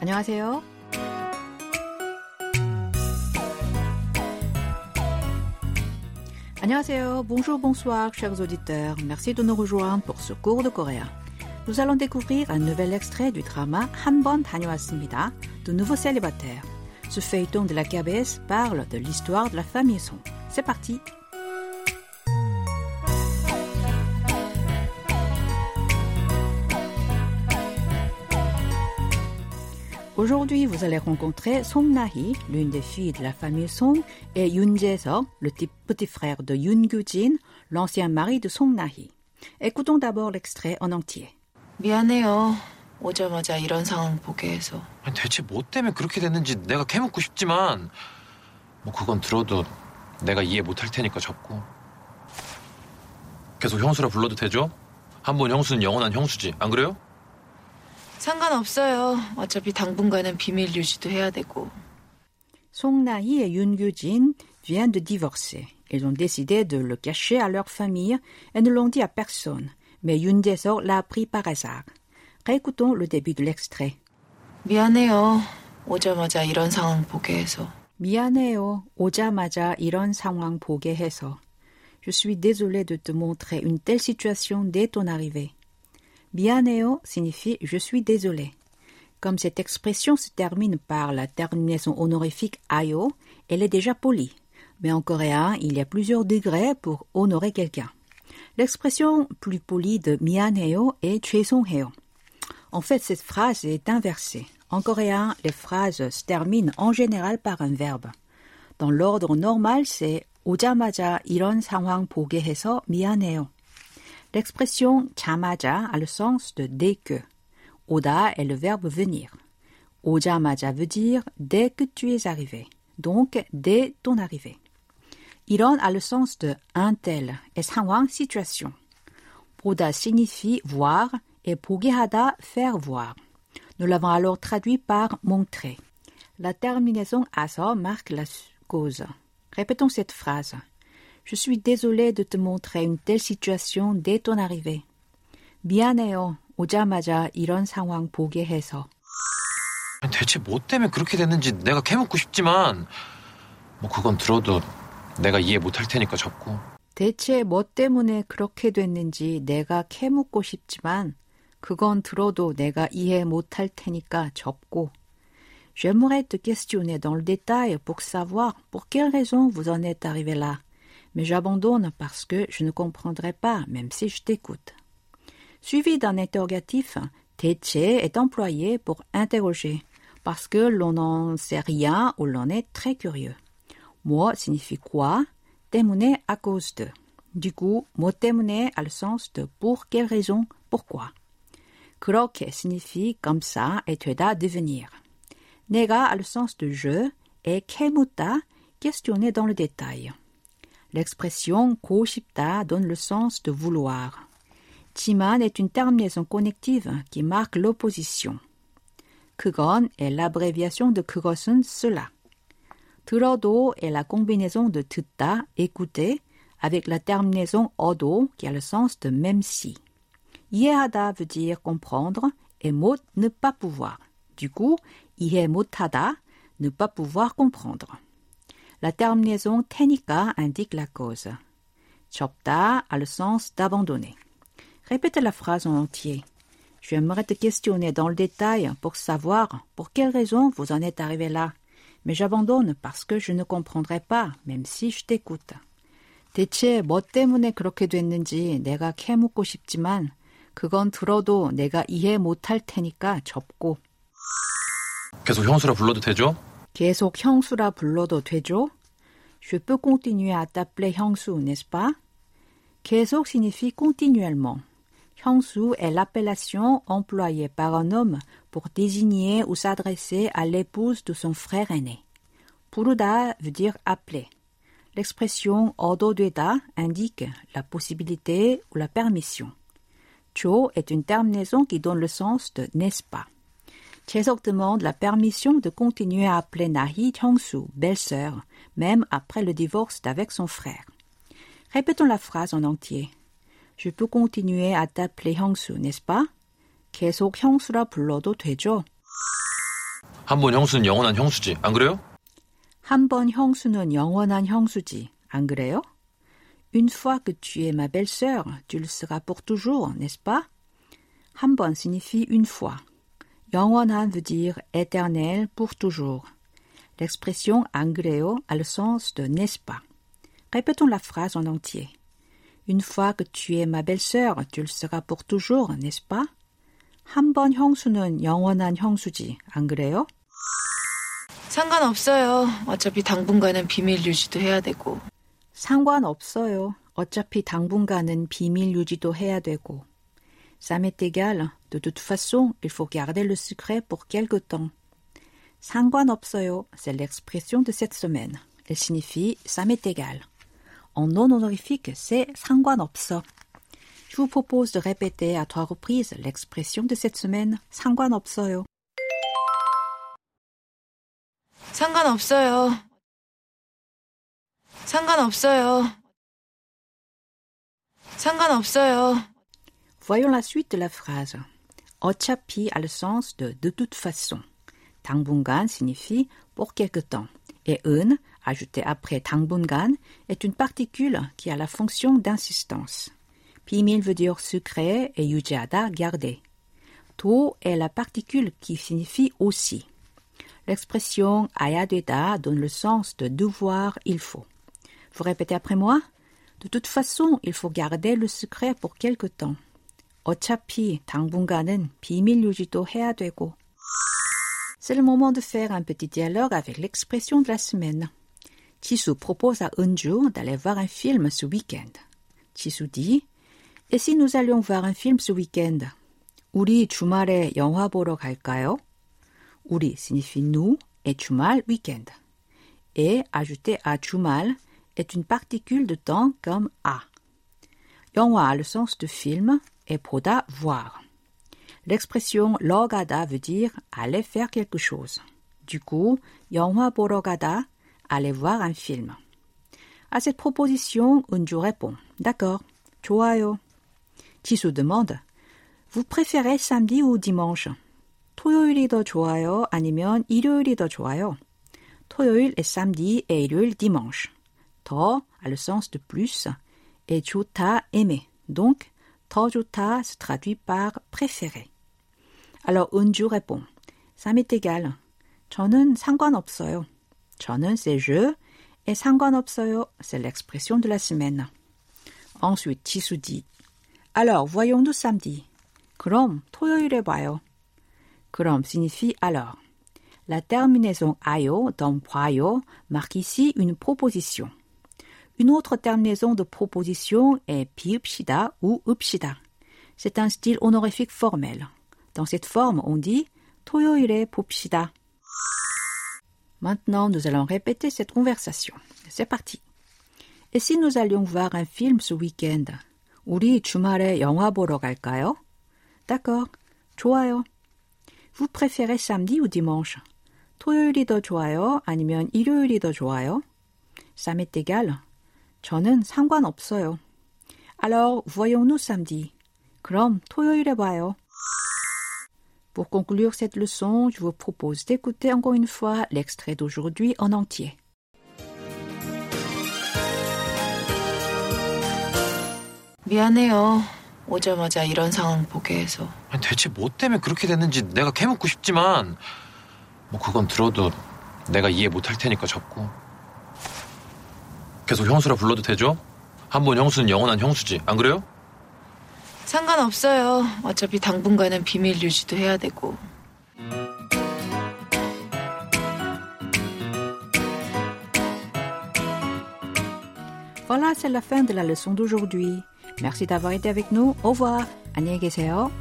안녕하세요. 안녕하세요. Bonjour, bonsoir, chers auditeurs. Merci de nous rejoindre pour ce cours de coréen. Nous allons découvrir un nouvel extrait du drama 한번 다녀왔습니다. De nouveaux célibataires. Ce feuilleton de la KBS parle de l'histoire de la famille Song. C'est parti. Aujourd'hui, vous allez rencontrer Song Na-hee, l'une des filles de la famille Song, et Yoon Jae-seok, le petit frère de Yoon Gyu-jin, l'ancien mari de Song Na-hee. Écoutons d'abord l'extrait en entier. 미안해요. 오자마자 이런 상황 보게 해서. 아니, 대체 뭐 때문에 그렇게 됐는지 내가 캐묻고 싶지만 뭐 그건 들어도 내가 이해 못할 테니까 접고 계속 형수라 불러도 되죠? 한 번 형수는 영원한 형수지 안 그래요? 상관없어요. 어차피 당분간은 비밀 유지도 해야 되고. Song Na-hee et Yoon Gyu-jin viennent de divorcer. Ils ont décidé de le cacher à leur famille et ne l'ont dit à personne. Mais Yoon Jae-seok l'a appris par hasard. Réécoutons le début de l'extrait. 미안해요. 오자마자 이런 상황 보게 해서. 미안해요. 오자마자 이런 상황 보게 해서. Je suis désolé de te montrer une telle situation dès ton arrivée. 미안해요 signifie je suis désolé. Comme cette expression se termine par la terminaison honorifique ayo, elle est déjà polie. Mais en coréen, il y a plusieurs degrés pour honorer quelqu'un. L'expression plus polie de 미안해요 est 죄송해요. En fait, cette phrase est inversée. En coréen, les phrases se terminent en général par un verbe. Dans l'ordre normal, c'est 오자마자 이런 상황 보게 해서 미안해요. L'expression 자마자 a le sens de dès que. 오다 est le verbe venir. 오자마자 veut dire dès que tu es arrivé. Donc, dès ton arrivée. 이런 a le sens de un tel et 상황 situation. 보다 signifie voir et 보게 하다 faire voir. Nous l'avons alors traduit par montrer. La terminaison aso marque la cause. Répétons cette phrase. Je suis désolé de te montrer une telle situation dès ton arrivée. 미안해요. 오자마자 이런 상황 보게 해서. 대체 뭐 때문에 그렇게 됐는지 내가 캐묻고 싶지만 뭐 그건 들어도 내가 이해 못할 테니까 접고 대체 뭐 때문에 그렇게 됐는지 내가 캐묻고 싶지만 그건 들어도 내가 이해 못할 테니까 접고. J'aimerais te questionner dans le détail pour savoir pour quelle raison vous en êtes arrivé là. mais j'abandonne parce que je ne comprendrai pas, même si je t'écoute. Suivi d'un interrogatif, Teche est employé pour interroger, parce que l'on n'en sait rien ou l'on est très curieux. Moi signifie quoi? Temune à cause de. Du coup, mot temune a le sens de pour quelle raison, pourquoi. Croque signifie comme ça et tu à devenir. Nega a le sens de je et kemuta, questionner dans le détail. L'expression 고 싶다 donne le sens de vouloir. 지만 est une terminaison connective qui marque l'opposition. 그건 est l'abréviation de 그것은 cela. 들어도 est la combinaison de 듣다, écouter, avec la terminaison 어도 qui a le sens de même si. 이해하다 veut dire comprendre et 못 ne pas pouvoir. Du coup, 이해 못하다, ne pas pouvoir comprendre. La terminaison 테니까 indique la cause. 접다 a le sens d'abandonner. Répétez la phrase en entier. J'aimerais te questionner dans le détail pour savoir pour quelle raison vous en êtes arrivé là. Mais j'abandonne parce que je ne comprendrai pas, même si je t'écoute. 대체 뭐 때문에 그렇게 됐는지 내가 캐묻고 싶지만 그건 들어도 내가 이해 못할 테니까 접고. 계속 형수라 불러도 되죠? 계속 형수라 불러도 되죠? Je peux continuer à t'appeler 형수, n'est-ce pas? 계속 signifie continuellement. 형수 est l'appellation employée par un homme pour désigner ou s'adresser à l'épouse de son frère aîné. 부르다 veut dire appeler. L'expression 얻어되다 indique la possibilité ou la permission. 조 est une terminaison qui donne le sens de n'est-ce pas. Chesok demande la permission de continuer à appeler Nahi Hyungsu, belle-sœur, même après le divorce d'avec son frère. Répétons la phrase en entier. Je peux continuer à t'appeler 형수, n'est-ce pas? 계속 형수라 불러도 되죠? 한 번 형수는 영원한 형수지. 안 그래요? 한 번 형수는 영원한 형수지. 안 그래요? Une fois que tu es ma belle-sœur, tu le seras pour toujours, n'est-ce pas? 한 번 signifie une fois. 영원한 veut dire éternel pour toujours. L'expression 안 그래요 a le sens de n'est-ce pas. Répétons la phrase en entier. Une fois que tu es ma belle-sœur, tu le seras pour toujours, n'est-ce pas? 한 번 형수는 영원한 형수지. 안 그래요? 상관없어요. 어차피 당분간은 비밀 유지도 해야 되고. 상관없어요. 어차피 당분간은 비밀 유지도 해야 되고. Ça m'est égal. De toute façon, il faut garder le secret pour quelque temps. 상관없어요. C'est l'expression de cette semaine. Elle signifie ça m'est égal. En non honorifique, c'est 상관없어. Je vous propose de répéter à trois reprises l'expression de cette semaine 상관없어요. 상관없어요. 상관없어요. 상관없어요. Voyons la suite de la phrase. 어차피 a le sens de de toute façon. 당분간 signifie pour quelque temps. Et 은, ajouté après 당분간, est une particule qui a la fonction d'insistance. 비밀 veut dire secret et 유지하다, garder. 도 est la particule qui signifie aussi. L'expression 아야 되다 donne le sens de devoir, il faut. Vous répétez après moi? De toute façon, il faut garder le secret pour quelque temps. 어차피 당분간은 비밀 유지도 해야 되고. C'est le moment de faire un petit dialogue avec l'expression de la semaine. Tissu propose à Unju d'aller voir un film ce week-end. Tissu dit Et si nous allions voir un film ce week-end 우리 주말에 영화 보러 갈까요? 우리 signifie nous et 주말 week-end. Et ajouter à 주말 est une particule de temps comme à. 영화 a le sens de film et 보다 voir. L'expression 러가다 veut dire aller faire quelque chose. Du coup, 영화 보러 가다, aller voir un film. À cette proposition, Unju répond D'accord, 좋아요. 지수 demande Vous préférez samedi ou dimanche 토요일이 더 좋아요 아니면 일요일이 더 좋아요 토요일 est samedi et 일요일 dimanche. 더 a le sens de plus et 좋다 aimer. Donc, 더 좋다 se traduit par préféré. Alors 은주 répond Ça m'est égal. 저는 상관없어요. 저는 c'est je et 상관없어요 c'est l'expression de la semaine. Ensuite, 지수 dit Alors, voyons-nous samedi. 그럼 토요일에 봐요. 그럼 signifie alors. La terminaison ayo dans 봐요 marque ici une proposition. Une autre terminaison de proposition est 비읍시다 ou 읍시다. C'est un style honorifique formel. Dans cette forme, on dit 토요일에 봅시다. Maintenant, nous allons répéter cette conversation. C'est parti. Et si nous allions voir un film ce week-end? 우리 주말에 영화 보러 갈까요? D'accord. 좋아요. Vous préférez samedi ou dimanche? 토요일이 더 좋아요? 아니면 일요일이 더 좋아요? Ça m'est égal. 저는 상관없어요. Alors, voyons-nous samedi. 그럼 토요일에 봐요. Pour conclure cette leçon, je vous propose d'écouter encore une fois l'extrait d'aujourd'hui en entier. 미안해요. 오자마자 이런 상황 보게 해서. 대체 뭐 때문에 그렇게 됐는지 내가 캐묻고 싶지만 뭐 그건 들어도 내가 이해 못할 테니까 접고 계속 형수라 불러도 되죠? 한 번 형수는 영원한 형수지 안 그래요? 상관없어요. 어차피 당분간은 비밀 유지도 해야 되고. Voilà, c'est la fin de la leçon d'aujourd'hui. Merci d'avoir été avec nous. Au revoir. 안녕히 계세요.